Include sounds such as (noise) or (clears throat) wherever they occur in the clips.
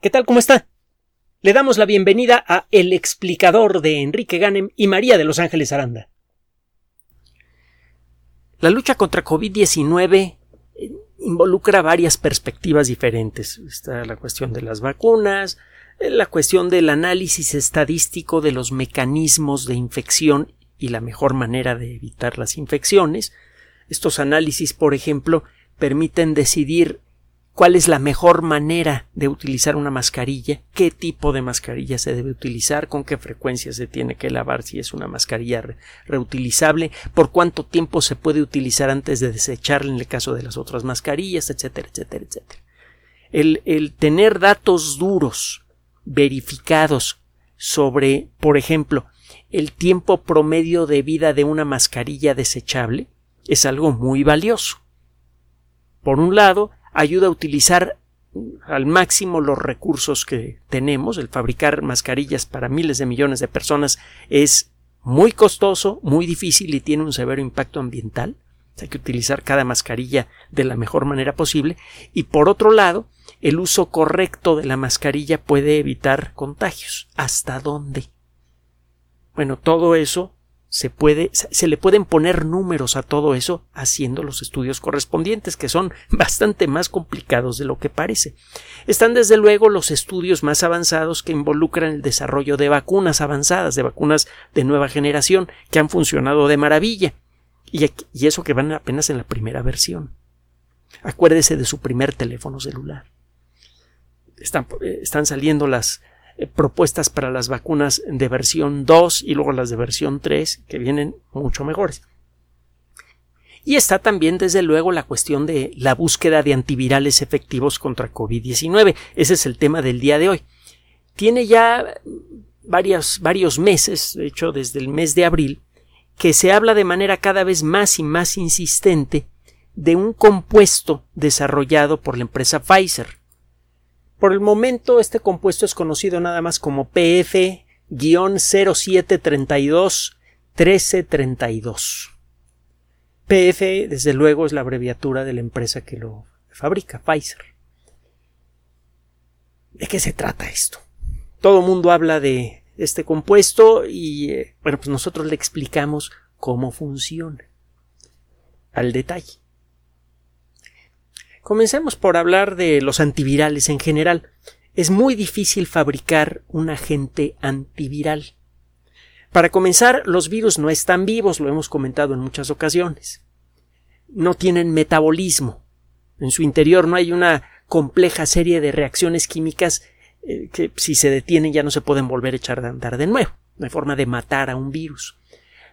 ¿Qué tal? ¿Cómo está? Le damos la bienvenida a El explicador de Enrique Ganem y María de Los Ángeles Aranda. La lucha contra COVID-19 eh, involucra varias perspectivas diferentes. Está la cuestión de las vacunas, eh, la cuestión del análisis estadístico de los mecanismos de infección y la mejor manera de evitar las infecciones. Estos análisis, por ejemplo, permiten decidir cuál es la mejor manera de utilizar una mascarilla, qué tipo de mascarilla se debe utilizar, con qué frecuencia se tiene que lavar si es una mascarilla reutilizable, por cuánto tiempo se puede utilizar antes de desecharla en el caso de las otras mascarillas, etcétera, etcétera, etcétera. El, el tener datos duros, verificados sobre, por ejemplo, el tiempo promedio de vida de una mascarilla desechable es algo muy valioso. Por un lado, ayuda a utilizar al máximo los recursos que tenemos. El fabricar mascarillas para miles de millones de personas es muy costoso, muy difícil y tiene un severo impacto ambiental. Hay que utilizar cada mascarilla de la mejor manera posible. Y por otro lado, el uso correcto de la mascarilla puede evitar contagios. ¿Hasta dónde? Bueno, todo eso se puede, se le pueden poner números a todo eso haciendo los estudios correspondientes, que son (laughs) bastante más complicados de lo que parece. Están desde luego los estudios más avanzados que involucran el desarrollo de vacunas avanzadas, de vacunas de nueva generación, que han funcionado de maravilla. Y, eso que van apenas en la primera versión. Acuérdese de su primer teléfono celular. Están, eh, están saliendo las, propuestas para las vacunas de versión 2 y luego las de versión 3 que vienen mucho mejores. Y está también, desde luego, la cuestión de la búsqueda de antivirales efectivos contra COVID-19. Ese es el tema del día de hoy. Tiene ya varios, varios meses, de hecho desde el mes de abril, que se habla de manera cada vez más y más insistente de un compuesto desarrollado por la empresa Pfizer, por el momento este compuesto es conocido nada más como PF-0732-1332. PF, desde luego, es la abreviatura de la empresa que lo fabrica, Pfizer. ¿De qué se trata esto? Todo el mundo habla de este compuesto y, eh, bueno, pues nosotros le explicamos cómo funciona al detalle. Comencemos por hablar de los antivirales en general. Es muy difícil fabricar un agente antiviral. Para comenzar, los virus no están vivos, lo hemos comentado en muchas ocasiones. No tienen metabolismo. En su interior no hay una compleja serie de reacciones químicas eh, que si se detienen ya no se pueden volver a echar a andar de nuevo. No hay forma de matar a un virus.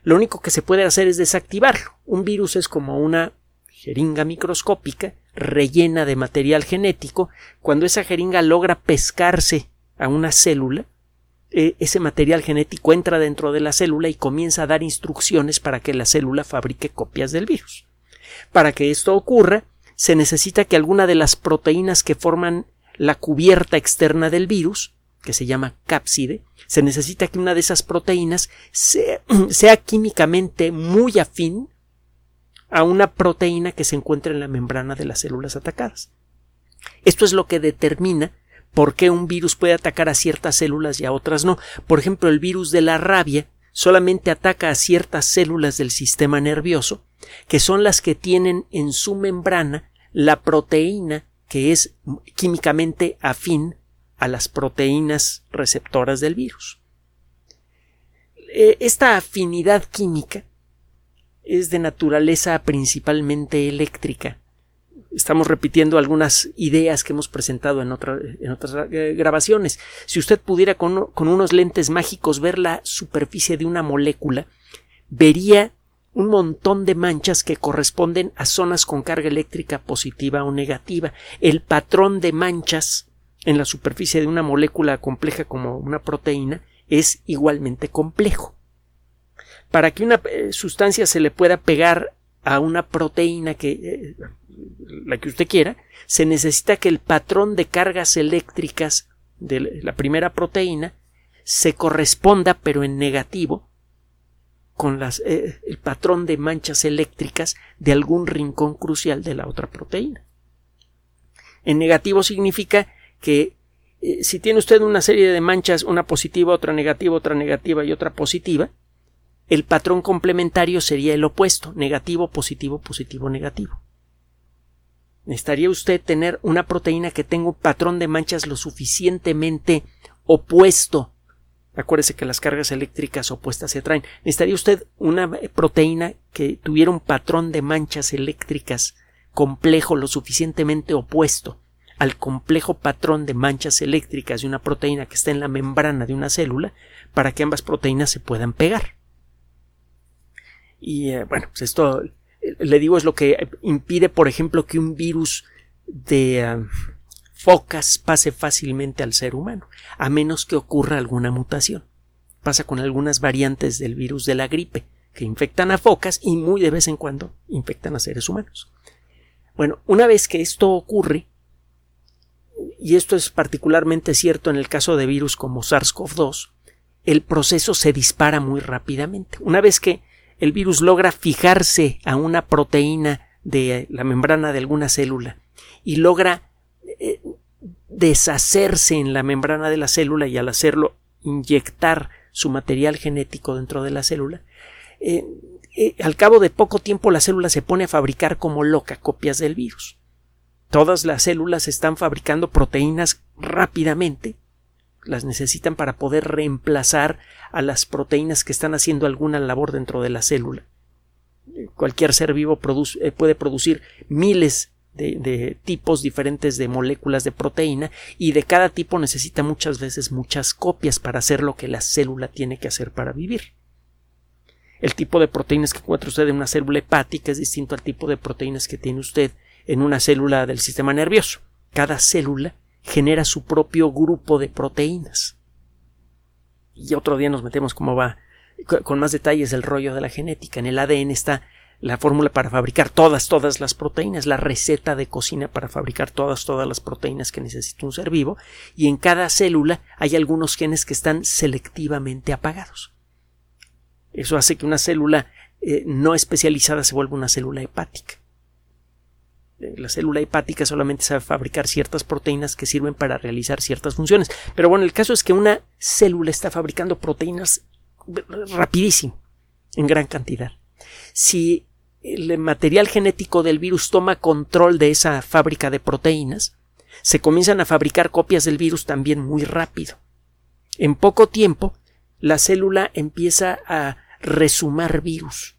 Lo único que se puede hacer es desactivarlo. Un virus es como una jeringa microscópica rellena de material genético, cuando esa jeringa logra pescarse a una célula, eh, ese material genético entra dentro de la célula y comienza a dar instrucciones para que la célula fabrique copias del virus. Para que esto ocurra, se necesita que alguna de las proteínas que forman la cubierta externa del virus, que se llama cápside, se necesita que una de esas proteínas sea, (clears throat) sea químicamente muy afín a una proteína que se encuentra en la membrana de las células atacadas. Esto es lo que determina por qué un virus puede atacar a ciertas células y a otras no. Por ejemplo, el virus de la rabia solamente ataca a ciertas células del sistema nervioso, que son las que tienen en su membrana la proteína que es químicamente afín a las proteínas receptoras del virus. Eh, esta afinidad química es de naturaleza principalmente eléctrica. Estamos repitiendo algunas ideas que hemos presentado en, otras eh, grabaciones. Si usted pudiera con unos lentes mágicos ver la superficie de una molécula, vería un montón de manchas que corresponden a zonas con carga eléctrica positiva o negativa. El patrón de manchas en la superficie de una molécula compleja como una proteína es igualmente complejo para que una eh, sustancia se le pueda pegar a una proteína que eh, la que usted quiera, se necesita que el patrón de cargas eléctricas de la primera proteína se corresponda, pero en negativo, con eh, el patrón de manchas eléctricas de algún rincón crucial de la otra proteína. En negativo significa que si tiene usted una serie de manchas, una positiva, otra negativa, otra negativa y otra positiva, el patrón complementario sería el opuesto, negativo, positivo, positivo, negativo. Necesitaría usted tener una proteína que tenga un patrón de manchas lo suficientemente opuesto. Acuérdese que las cargas eléctricas opuestas se atraen. Necesitaría usted una proteína que tuviera un patrón de manchas eléctricas complejo lo suficientemente opuesto al complejo patrón de manchas eléctricas de una proteína que está en la membrana de una célula para que ambas proteínas se puedan pegar. Y eh, bueno, pues esto le digo es lo que impide, por ejemplo, que un virus de eh, focas pase fácilmente al ser humano, a menos que ocurra alguna mutación. Pasa con algunas variantes del virus de la gripe, que infectan a focas y muy de vez en cuando infectan a seres humanos. Bueno, una vez que esto ocurre, y esto es particularmente cierto en el caso de virus como SARS-CoV-2, el proceso se dispara muy rápidamente. Una vez que el virus logra fijarse a una proteína de la membrana de alguna célula y logra eh, deshacerse en la membrana de la célula y al hacerlo inyectar su material genético dentro de la célula, eh, eh, al cabo de poco tiempo la célula se pone a fabricar como loca copias del virus. Todas las células están fabricando proteínas rápidamente, las necesitan para poder reemplazar a las proteínas que están haciendo alguna labor dentro de la célula. Cualquier ser vivo eh, puede producir miles de, tipos diferentes de moléculas de proteína y de cada tipo necesita muchas veces muchas copias para hacer lo que la célula tiene que hacer para vivir. El tipo de proteínas que encuentra usted en una célula hepática es distinto al tipo de proteínas que tiene usted en una célula del sistema nervioso. Cada célula genera su propio grupo de proteínas. Y otro día nos metemos cómo va con más detalles el rollo de la genética. En el ADN está la fórmula para fabricar todas, todas las proteínas, la receta de cocina para fabricar todas, todas las proteínas que necesita un ser vivo, y en cada célula hay algunos genes que están selectivamente apagados. Eso hace que una célula eh, no especializada se vuelva una célula hepática la célula hepática solamente sabe fabricar ciertas proteínas que sirven para realizar ciertas funciones. Pero bueno, el caso es que una célula está fabricando proteínas rapidísimo, en gran cantidad. Si el material genético del virus toma control de esa fábrica de proteínas, se comienzan a fabricar copias del virus también muy rápido. En poco tiempo, la célula empieza a resumar virus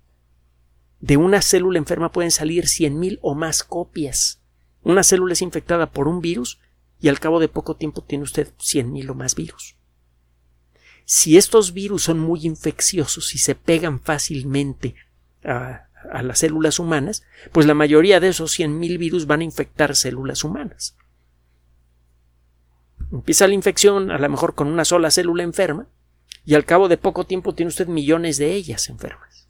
de una célula enferma pueden salir 100.000 o más copias. Una célula es infectada por un virus y al cabo de poco tiempo tiene usted 100.000 o más virus. Si estos virus son muy infecciosos y se pegan fácilmente a, las células humanas, pues la mayoría de esos 100.000 virus van a infectar células humanas. Empieza la infección a lo mejor con una sola célula enferma y al cabo de poco tiempo tiene usted millones de ellas enfermas.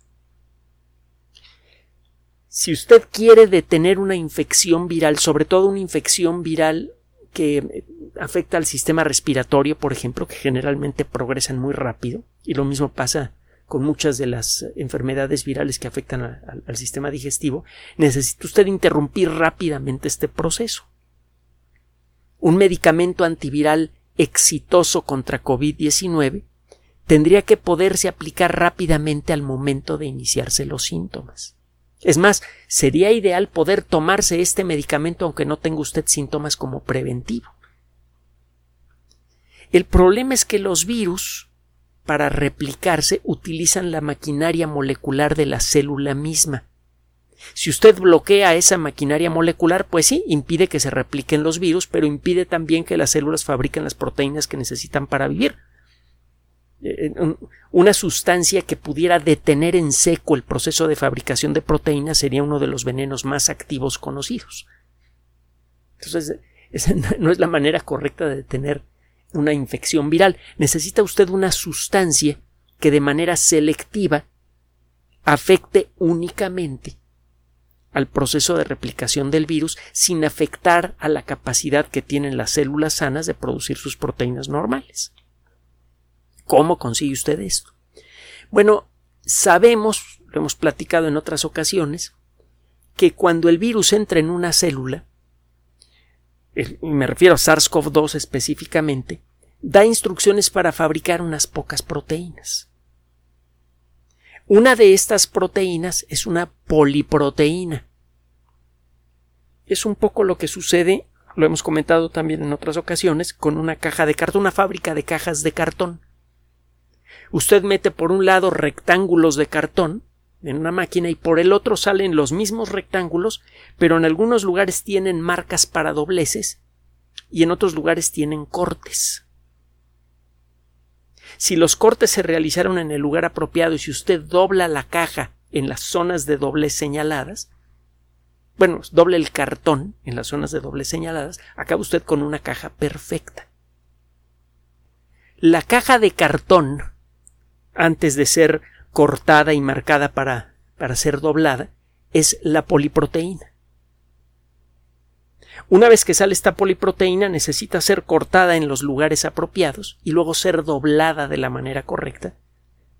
Si usted quiere detener una infección viral, sobre todo una infección viral que eh, afecta al sistema respiratorio, por ejemplo, que generalmente progresan muy rápido, y lo mismo pasa con muchas de las enfermedades virales que afectan al sistema digestivo, necesita usted interrumpir rápidamente este proceso. Un medicamento antiviral exitoso contra COVID-19 tendría que poderse aplicar rápidamente al momento de iniciarse los síntomas. Es más, sería ideal poder tomarse este medicamento aunque no tenga usted síntomas como preventivo. El problema es que los virus, para replicarse, utilizan la maquinaria molecular de la célula misma. Si usted bloquea esa maquinaria molecular, pues sí, impide que se repliquen los virus, pero impide también que las células fabriquen las proteínas que necesitan para vivir. Eh, una sustancia que pudiera detener en seco el proceso de fabricación de proteínas sería uno de los venenos más activos conocidos. Entonces, esa (laughs) no es la manera correcta de detener una infección viral. Necesita usted una sustancia que de manera selectiva afecte únicamente al proceso de replicación del virus sin afectar a la capacidad que tienen las células sanas de producir sus proteínas normales. ¿Cómo consigue usted esto? Bueno, sabemos, lo hemos platicado en otras ocasiones, que cuando el virus entra en una célula, me refiero a SARS-CoV-2 específicamente, da instrucciones para fabricar unas pocas proteínas. Una de estas proteínas es una poliproteína. Es un poco lo que sucede, lo hemos comentado también en otras ocasiones, con una caja de cartón, una fábrica de cajas de cartón. Usted mete por un lado rectángulos de cartón en una máquina y por el otro salen los mismos rectángulos, pero en algunos lugares tienen marcas para dobleces y en otros lugares tienen cortes. Si los cortes se realizaron en el lugar apropiado y si usted dobla la caja en las zonas de doble señaladas, bueno, doble el cartón en las zonas de doble señaladas, acaba usted con una caja perfecta. La caja de cartón, antes de ser cortada y marcada para, para ser doblada, es la poliproteína. Una vez que sale esta poliproteína necesita ser cortada en los lugares apropiados y luego ser doblada de la manera correcta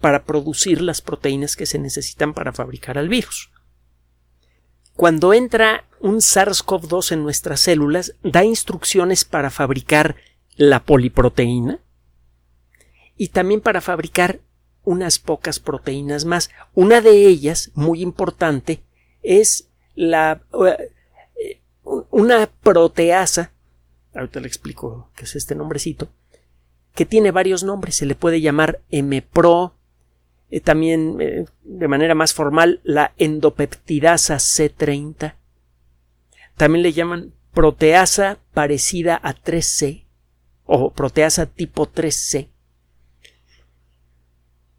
para producir las proteínas que se necesitan para fabricar al virus. Cuando entra un SARS-CoV-2 en nuestras células, da instrucciones para fabricar la poliproteína y también para fabricar unas pocas proteínas más. Una de ellas, muy importante, es la una proteasa, ahorita le explico qué es este nombrecito, que tiene varios nombres. Se le puede llamar MPRO, eh, también eh, de manera más formal la endopeptidasa C30. También le llaman proteasa parecida a 3C o proteasa tipo 3C.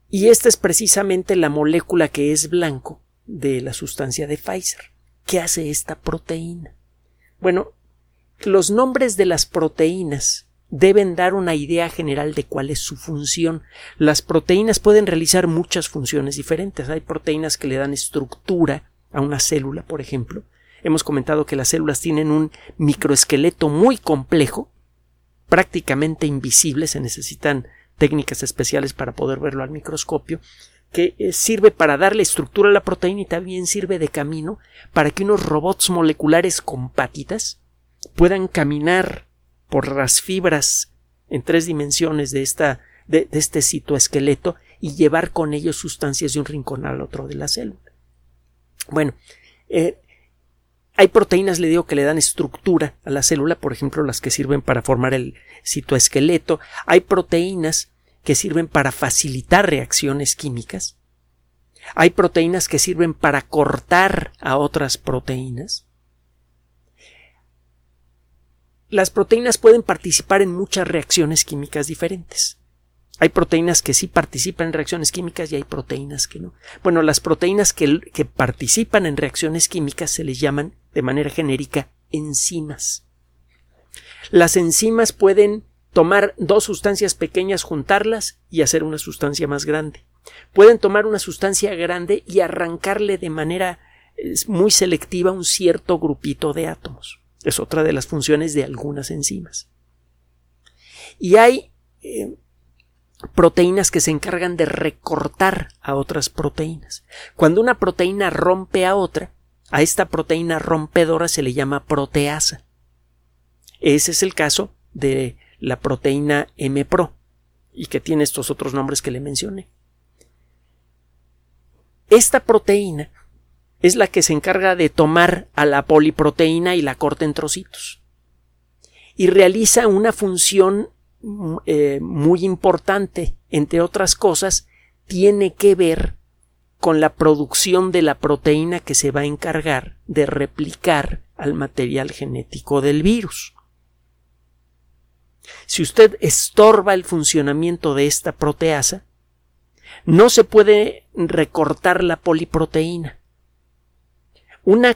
Y esta es precisamente la molécula que es blanco de la sustancia de Pfizer. ¿Qué hace esta proteína? Bueno, los nombres de las proteínas deben dar una idea general de cuál es su función. Las proteínas pueden realizar muchas funciones diferentes. Hay proteínas que le dan estructura a una célula, por ejemplo. Hemos comentado que las células tienen un microesqueleto muy complejo, prácticamente invisible, se necesitan técnicas especiales para poder verlo al microscopio, que eh, sirve para darle estructura a la proteína y también sirve de camino para que unos robots moleculares con patitas puedan caminar por las fibras en tres dimensiones de, esta, de, este citoesqueleto y llevar con ellos sustancias de un rincón al otro de la célula. Bueno, eh, hay proteínas, le digo, que le dan estructura a la célula, por ejemplo, las que sirven para formar el citoesqueleto. Hay proteínas que sirven para facilitar reacciones químicas. Hay proteínas que sirven para cortar a otras proteínas. Las proteínas pueden participar en muchas reacciones químicas diferentes. Hay proteínas que sí participan en reacciones químicas y hay proteínas que no. Bueno, las proteínas que, que participan en reacciones químicas se les llaman de manera genérica enzimas. Las enzimas pueden tomar dos sustancias pequeñas, juntarlas y hacer una sustancia más grande. Pueden tomar una sustancia grande y arrancarle de manera muy selectiva un cierto grupito de átomos. Es otra de las funciones de algunas enzimas. Y hay eh, proteínas que se encargan de recortar a otras proteínas. Cuando una proteína rompe a otra, a esta proteína rompedora se le llama proteasa. Ese es el caso de la proteína M-Pro y que tiene estos otros nombres que le mencioné. Esta proteína es la que se encarga de tomar a la poliproteína y la corta en trocitos y realiza una función eh, muy importante, entre otras cosas, tiene que ver con la producción de la proteína que se va a encargar de replicar al material genético del virus. Si usted estorba el funcionamiento de esta proteasa, no se puede recortar la poliproteína. Una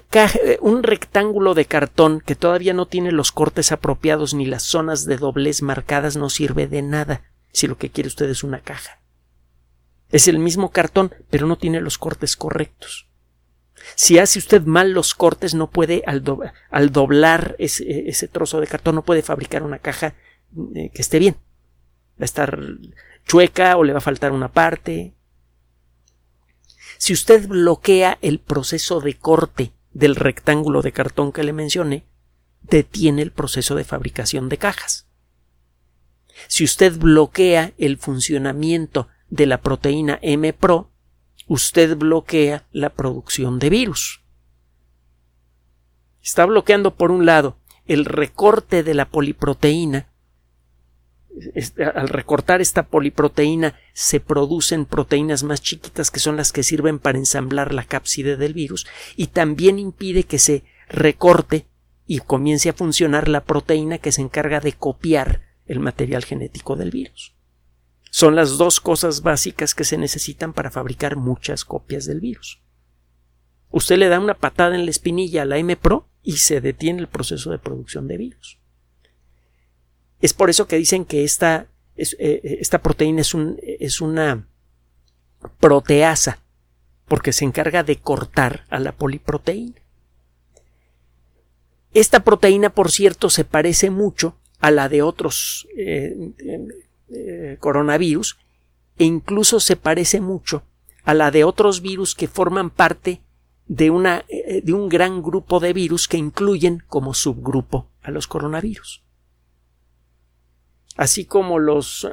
un rectángulo de cartón que todavía no tiene los cortes apropiados ni las zonas de doblez marcadas no sirve de nada si lo que quiere usted es una caja. Es el mismo cartón, pero no tiene los cortes correctos. Si hace usted mal los cortes, no puede, al, doblar ese, trozo de cartón, no puede fabricar una caja eh, que esté bien. Va a estar chueca o le va a faltar una parte. Si usted bloquea el proceso de corte del rectángulo de cartón que le mencioné, detiene el proceso de fabricación de cajas. Si usted bloquea el funcionamiento de la proteína M-Pro, usted bloquea la producción de virus. Está bloqueando, por un lado, el recorte de la poliproteína. Al recortar esta poliproteína se producen proteínas más chiquitas que son las que sirven para ensamblar la cápside del virus y también impide que se recorte y comience a funcionar la proteína que se encarga de copiar el material genético del virus. Son las dos cosas básicas que se necesitan para fabricar muchas copias del virus. Usted le da una patada en la espinilla a la M-Pro y se detiene el proceso de producción de virus. Es por eso que dicen que esta, eh, esta proteína es, un, es una proteasa, porque se encarga de cortar a la poliproteína. Esta proteína, por cierto, se parece mucho a la de otros eh, eh, coronavirus e incluso se parece mucho a la de otros virus que forman parte de, una, eh, de un gran grupo de virus que incluyen como subgrupo a los coronavirus. Así como los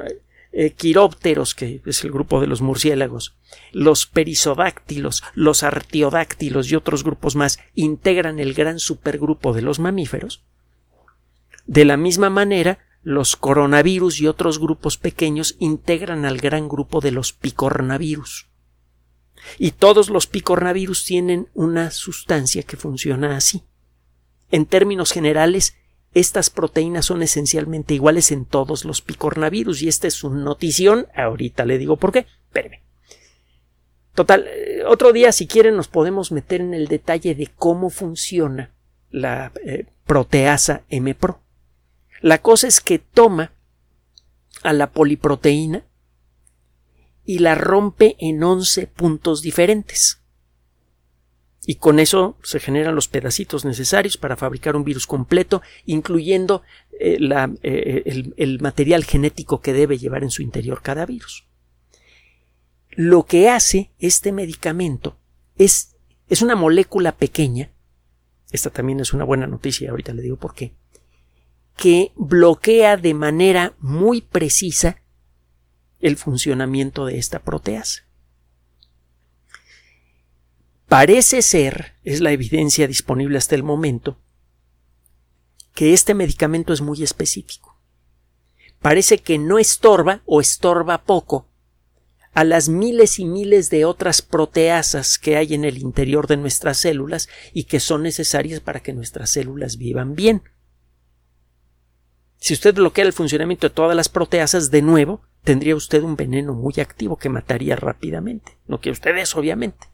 eh, quirópteros, que es el grupo de los murciélagos, los perisodáctilos, los artiodáctilos y otros grupos más integran el gran supergrupo de los mamíferos, de la misma manera, los coronavirus y otros grupos pequeños integran al gran grupo de los picornavirus. Y todos los picornavirus tienen una sustancia que funciona así. En términos generales, estas proteínas son esencialmente iguales en todos los picornavirus y esta es una notición. Ahorita le digo por qué. Espéreme. Total, eh, otro día, si quieren, nos podemos meter en el detalle de cómo funciona la eh, proteasa M-Pro. La cosa es que toma a la poliproteína y la rompe en 11 puntos diferentes. Y con eso se generan los pedacitos necesarios para fabricar un virus completo, incluyendo eh, eh, el, el material genético que debe llevar en su interior cada virus. Lo que hace este medicamento es, es una molécula pequeña, esta también es una buena noticia, ahorita le digo por qué, que bloquea de manera muy precisa el funcionamiento de esta proteasa. Parece ser, es la evidencia disponible hasta el momento, que este medicamento es muy específico. Parece que no estorba o estorba poco a las miles y miles de otras proteasas que hay en el interior de nuestras células y que son necesarias para que nuestras células vivan bien. Si usted bloquea el funcionamiento de todas las proteasas, de nuevo, tendría usted un veneno muy activo que mataría rápidamente. No que usted eso, obviamente.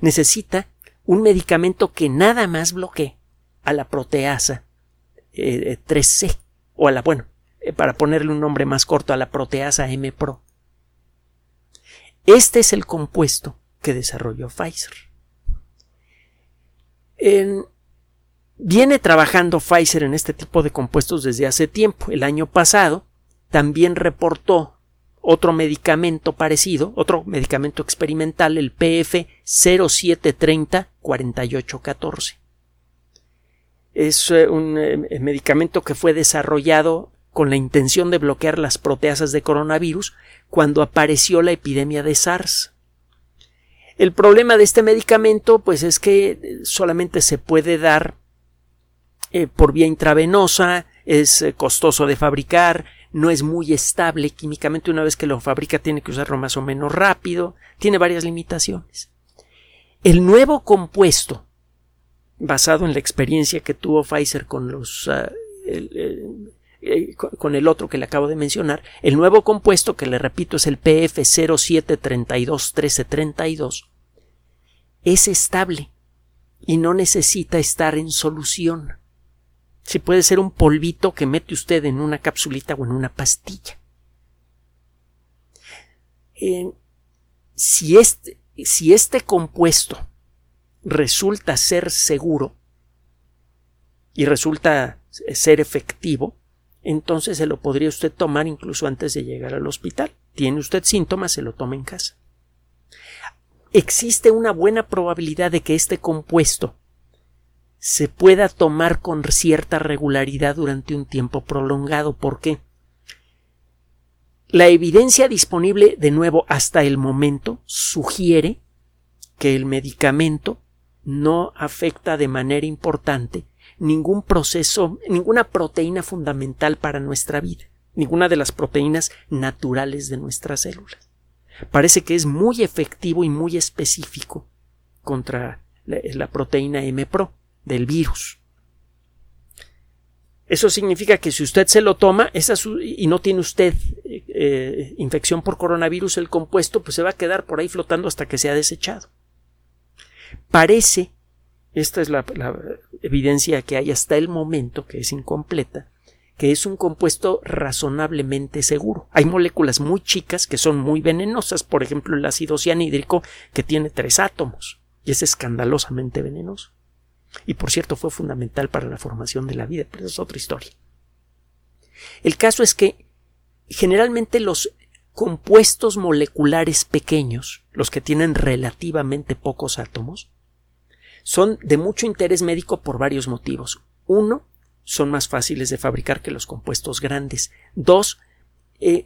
Necesita un medicamento que nada más bloquee a la proteasa 3C eh, o a la, bueno, eh, para ponerle un nombre más corto, a la proteasa M-Pro. Este es el compuesto que desarrolló Pfizer. En Viene trabajando Pfizer en este tipo de compuestos desde hace tiempo. El año pasado también reportó otro medicamento parecido, otro medicamento experimental, el PF 0730 4814. Es eh, un eh, medicamento que fue desarrollado con la intención de bloquear las proteasas de coronavirus cuando apareció la epidemia de SARS. El problema de este medicamento pues es que solamente se puede dar eh, por vía intravenosa, es eh, costoso de fabricar, no es muy estable químicamente una vez que lo fabrica tiene que usarlo más o menos rápido, tiene varias limitaciones. El nuevo compuesto, basado en la experiencia que tuvo Pfizer con los ah, eh, con el otro que le acabo de mencionar, el nuevo compuesto, que le repito es el PF 0732 1332, es estable y no necesita estar en solución si puede ser un polvito que mete usted en una capsulita o en una pastilla. Eh, si, este, si este compuesto resulta ser seguro y resulta ser efectivo, entonces se lo podría usted tomar incluso antes de llegar al hospital. Tiene usted síntomas, se lo toma en casa. Existe una buena probabilidad de que este compuesto se pueda tomar con cierta regularidad durante un tiempo prolongado. ¿Por qué? La evidencia disponible, de nuevo, hasta el momento, sugiere que el medicamento no afecta de manera importante ningún proceso, ninguna proteína fundamental para nuestra vida, ninguna de las proteínas naturales de nuestras células. Parece que es muy efectivo y muy específico contra la, proteína M-Pro del virus. Eso significa que si usted se lo toma y no tiene usted eh, infección por coronavirus, el compuesto pues se va a quedar por ahí flotando hasta que sea desechado. Parece, esta es la, evidencia que hay hasta el momento, que es incompleta, que es un compuesto razonablemente seguro. Hay moléculas muy chicas que son muy venenosas, por ejemplo el ácido cianhídrico que tiene tres átomos y es escandalosamente venenoso. Y por cierto fue fundamental para la formación de la vida, pero es otra historia. El caso es que generalmente los compuestos moleculares pequeños, los que tienen relativamente pocos átomos, son de mucho interés médico por varios motivos. Uno, son más fáciles de fabricar que los compuestos grandes. Dos, eh,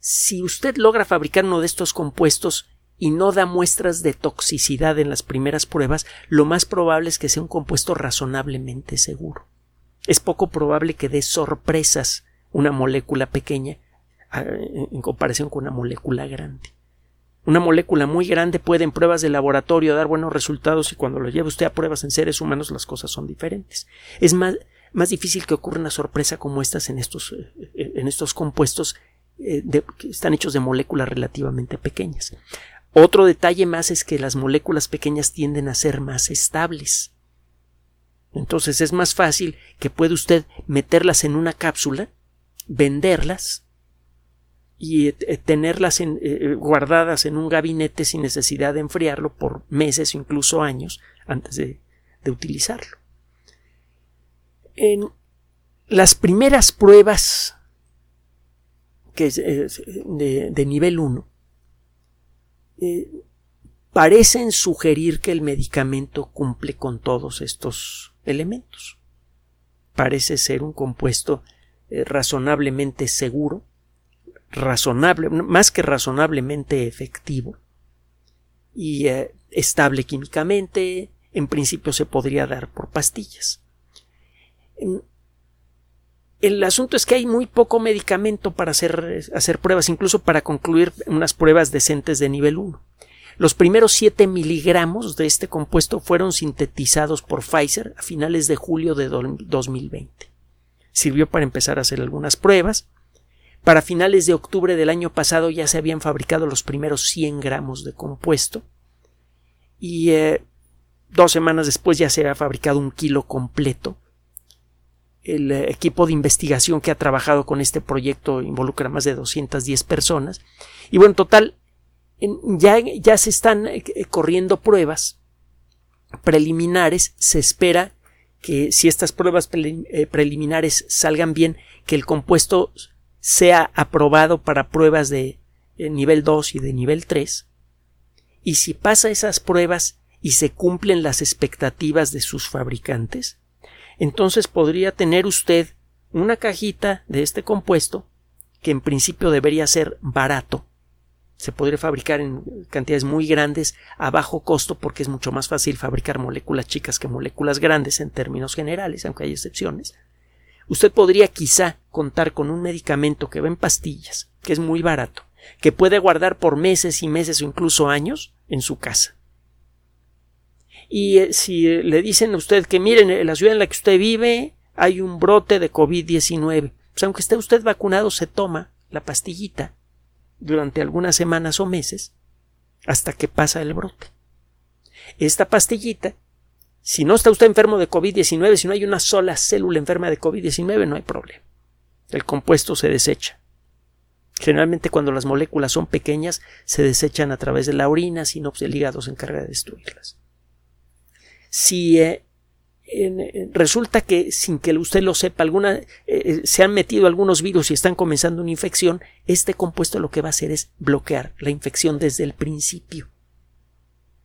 si usted logra fabricar uno de estos compuestos y no da muestras de toxicidad en las primeras pruebas, lo más probable es que sea un compuesto razonablemente seguro. Es poco probable que dé sorpresas una molécula pequeña en comparación con una molécula grande. Una molécula muy grande puede en pruebas de laboratorio dar buenos resultados y cuando lo lleve usted a pruebas en seres humanos las cosas son diferentes. Es más, más difícil que ocurra una sorpresa como estas en estos, eh, en estos compuestos eh, que están hechos de moléculas relativamente pequeñas. Otro detalle más es que las moléculas pequeñas tienden a ser más estables. Entonces es más fácil que puede usted meterlas en una cápsula, venderlas y eh, eh, tenerlas eh, guardadas en un gabinete sin necesidad de enfriarlo por meses o incluso años antes de, utilizarlo. En las primeras pruebas que de, nivel 1 parecen sugerir que el medicamento cumple con todos estos elementos. Parece ser un compuesto razonablemente seguro razonable, más que razonablemente efectivo y eh, estable químicamente, en principio se podría dar por pastillas. El asunto es que hay muy poco medicamento para hacer, hacer pruebas, incluso para concluir unas pruebas decentes de nivel 1. Los primeros 7 miligramos de este compuesto fueron sintetizados por Pfizer a finales de julio de 2020. Sirvió para empezar a hacer algunas pruebas para finales de octubre del año pasado ya se habían fabricado los primeros 100 gramos de compuesto y eh, dos semanas después ya se había fabricado un kilo completo. El eh, equipo de investigación que ha trabajado con este proyecto involucra más de 210 personas y bueno, en total ya, ya se están eh, corriendo pruebas preliminares. Se espera que si estas pruebas preliminares salgan bien, que el compuesto sea aprobado para pruebas de eh, nivel 2 y de nivel 3, y si pasa esas pruebas y se cumplen las expectativas de sus fabricantes, entonces podría tener usted una cajita de este compuesto que en principio debería ser barato. Se podría fabricar en cantidades muy grandes a bajo costo porque es mucho más fácil fabricar moléculas chicas que moléculas grandes en términos generales, aunque hay excepciones usted podría quizá contar con un medicamento que va en pastillas, que es muy barato, que puede guardar por meses y meses o incluso años en su casa. Y eh, si eh, le dicen a usted que miren, en la ciudad en la que usted vive hay un brote de COVID-19, pues aunque esté usted vacunado, se toma la pastillita durante algunas semanas o meses hasta que pasa el brote. Esta pastillita si no está usted enfermo de COVID-19, si no hay una sola célula enferma de COVID-19, no hay problema. El compuesto se desecha. Generalmente cuando las moléculas son pequeñas se desechan a través de la orina, si no, pues el hígado se encarga de destruirlas. Si eh, resulta que sin que usted lo sepa, alguna, eh, eh, se han metido algunos virus y están comenzando una infección, este compuesto lo que va a hacer es bloquear la infección desde el principio.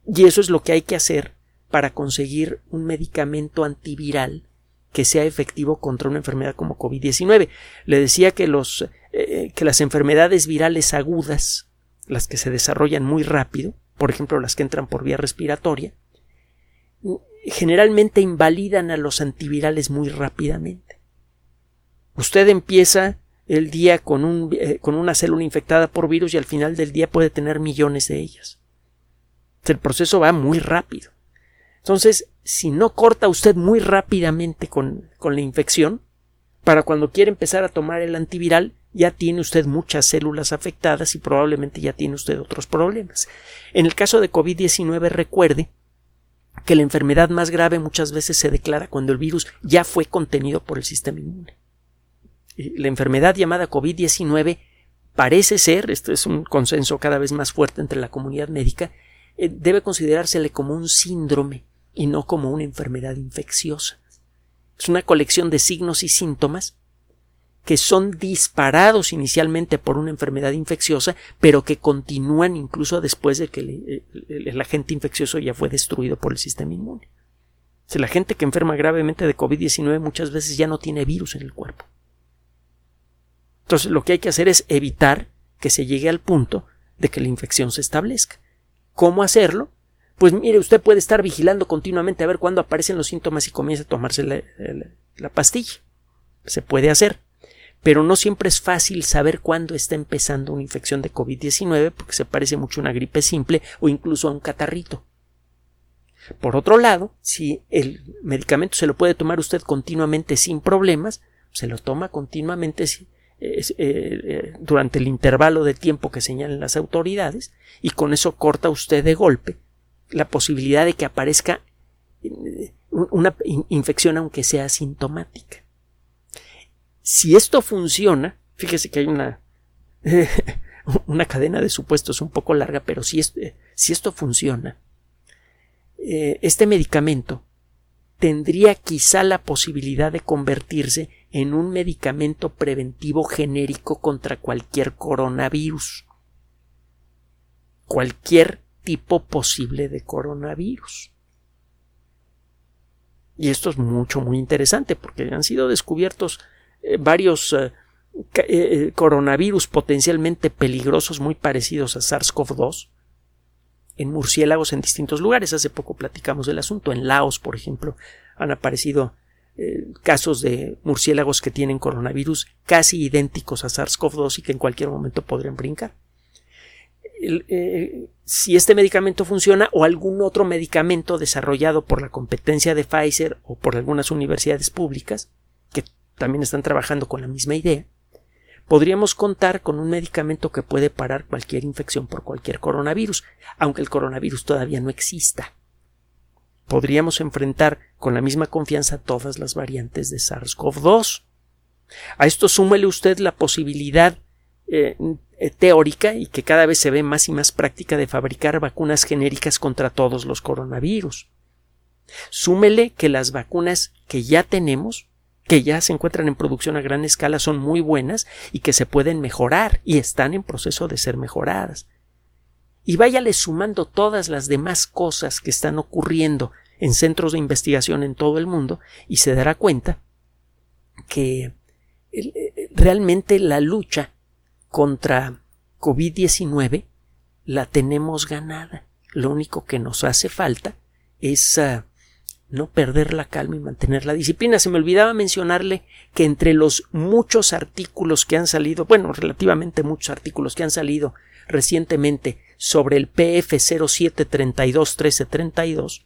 Y eso es lo que hay que hacer para conseguir un medicamento antiviral que sea efectivo contra una enfermedad como COVID-19. Le decía que, los, que las enfermedades virales agudas, las que se desarrollan muy rápido, por ejemplo las que entran por vía respiratoria, generalmente invalidan a los antivirales muy rápidamente. Usted empieza el día con, un, eh, con una célula infectada por virus y al final del día puede tener millones de ellas. El proceso va muy rápido. Entonces, si no corta usted muy rápidamente con, con la infección, para cuando quiere empezar a tomar el antiviral, ya tiene usted muchas células afectadas y probablemente ya tiene usted otros problemas. En el caso de COVID-19, recuerde que la enfermedad más grave muchas veces se declara cuando el virus ya fue contenido por el sistema inmune. La enfermedad llamada COVID-19 parece ser, esto es un consenso cada vez más fuerte entre la comunidad médica, eh, debe considerársele como un síndrome y no como una enfermedad infecciosa. Es una colección de signos y síntomas que son disparados inicialmente por una enfermedad infecciosa, pero que continúan incluso después de que el, agente infeccioso ya fue destruido por el sistema inmune. La gente que enferma gravemente de COVID-19 muchas veces ya no tiene virus en el cuerpo. Entonces lo que hay que hacer es evitar que se llegue al punto de que la infección se establezca. ¿Cómo hacerlo? Pues mire, usted puede estar vigilando continuamente a ver cuándo aparecen los síntomas y comienza a tomarse la pastilla. Se puede hacer pero no siempre es fácil saber cuándo está empezando una infección de COVID-19 porque se parece mucho a una gripe simple o incluso a un catarrito. Por otro lado, si el medicamento se lo puede tomar usted continuamente sin problemas, se lo toma continuamente eh, eh, durante el intervalo de tiempo que señalan las autoridades y con eso corta usted de golpe la posibilidad de que aparezca eh, una infección aunque sea asintomática. Si esto funciona, fíjese que hay una, (laughs) una cadena de supuestos un poco larga, pero si, si esto funciona, eh, este medicamento tendría quizá la posibilidad de convertirse en un medicamento preventivo genérico contra cualquier coronavirus. Cualquier tipo posible de coronavirus. Y esto es mucho, muy interesante porque han sido descubiertos varios eh, eh, coronavirus potencialmente peligrosos muy parecidos a SARS-CoV-2 en murciélagos en distintos lugares. Hace poco platicamos del asunto. En Laos, por ejemplo, han aparecido casos de murciélagos que tienen coronavirus casi idénticos a SARS-CoV-2 y que en cualquier momento podrían brincar. si este medicamento funciona o algún otro medicamento desarrollado por la competencia de Pfizer o por algunas universidades públicas, también están trabajando con la misma idea, podríamos contar con un medicamento que puede parar cualquier infección por cualquier coronavirus, aunque el coronavirus todavía no exista. Podríamos enfrentar con la misma confianza todas las variantes de SARS-CoV-2. A esto súmele usted la posibilidad eh, eh, teórica y que cada vez se ve más y más práctica de fabricar vacunas genéricas contra todos los coronavirus. Súmele que las vacunas que ya tenemos que ya se encuentran en producción a gran escala son muy buenas y que se pueden mejorar y están en proceso de ser mejoradas. Y váyale sumando todas las demás cosas que están ocurriendo en centros de investigación en todo el mundo y se dará cuenta que eh, realmente la lucha contra COVID-19 la tenemos ganada. Lo único que nos hace falta es ah, no perder la calma y mantener la disciplina. Se me olvidaba mencionarle que entre los muchos artículos que han salido, bueno, relativamente muchos artículos que han salido recientemente sobre el PF 0732 1332,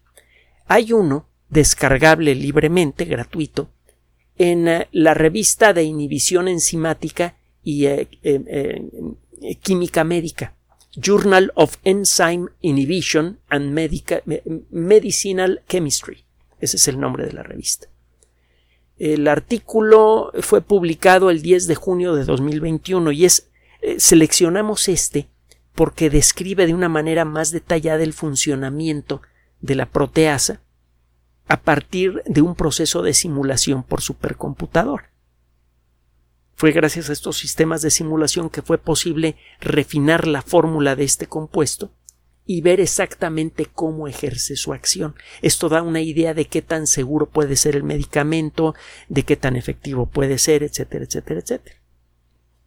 hay uno descargable libremente, gratuito, en eh, la revista de inhibición enzimática y eh, eh, química médica Journal of Enzyme Inhibition and Medicinal Chemistry. Ese es el nombre de la revista. El artículo fue publicado el 10 de junio de 2021 y es eh, seleccionamos este porque describe de una manera más detallada el funcionamiento de la proteasa a partir de un proceso de simulación por supercomputador. Fue gracias a estos sistemas de simulación que fue posible refinar la fórmula de este compuesto y ver exactamente cómo ejerce su acción. Esto da una idea de qué tan seguro puede ser el medicamento, de qué tan efectivo puede ser, etcétera, etcétera, etcétera.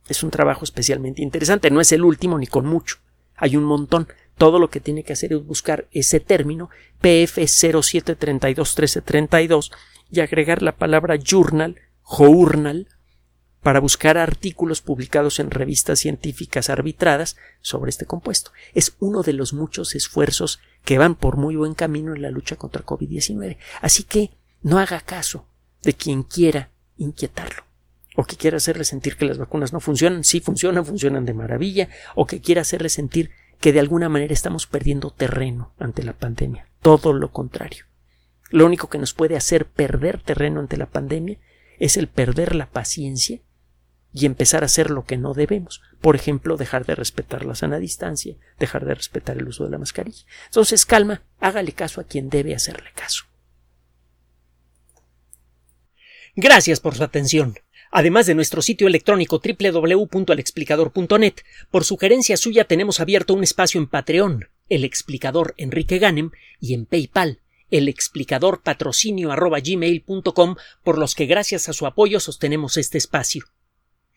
Es un trabajo especialmente interesante, no es el último ni con mucho. Hay un montón. Todo lo que tiene que hacer es buscar ese término PF07321332 y agregar la palabra journal, journal, para buscar artículos publicados en revistas científicas arbitradas sobre este compuesto. Es uno de los muchos esfuerzos que van por muy buen camino en la lucha contra COVID-19. Así que no haga caso de quien quiera inquietarlo o que quiera hacerle sentir que las vacunas no funcionan, sí funcionan, funcionan de maravilla, o que quiera hacerle sentir que de alguna manera estamos perdiendo terreno ante la pandemia. Todo lo contrario. Lo único que nos puede hacer perder terreno ante la pandemia es el perder la paciencia y empezar a hacer lo que no debemos. Por ejemplo, dejar de respetar la sana distancia, dejar de respetar el uso de la mascarilla. Entonces, calma, hágale caso a quien debe hacerle caso. Gracias por su atención. Además de nuestro sitio electrónico www.alexplicador.net, por sugerencia suya tenemos abierto un espacio en Patreon, el explicador Enrique Ganem, y en PayPal, el explicador patrocinio por los que gracias a su apoyo sostenemos este espacio.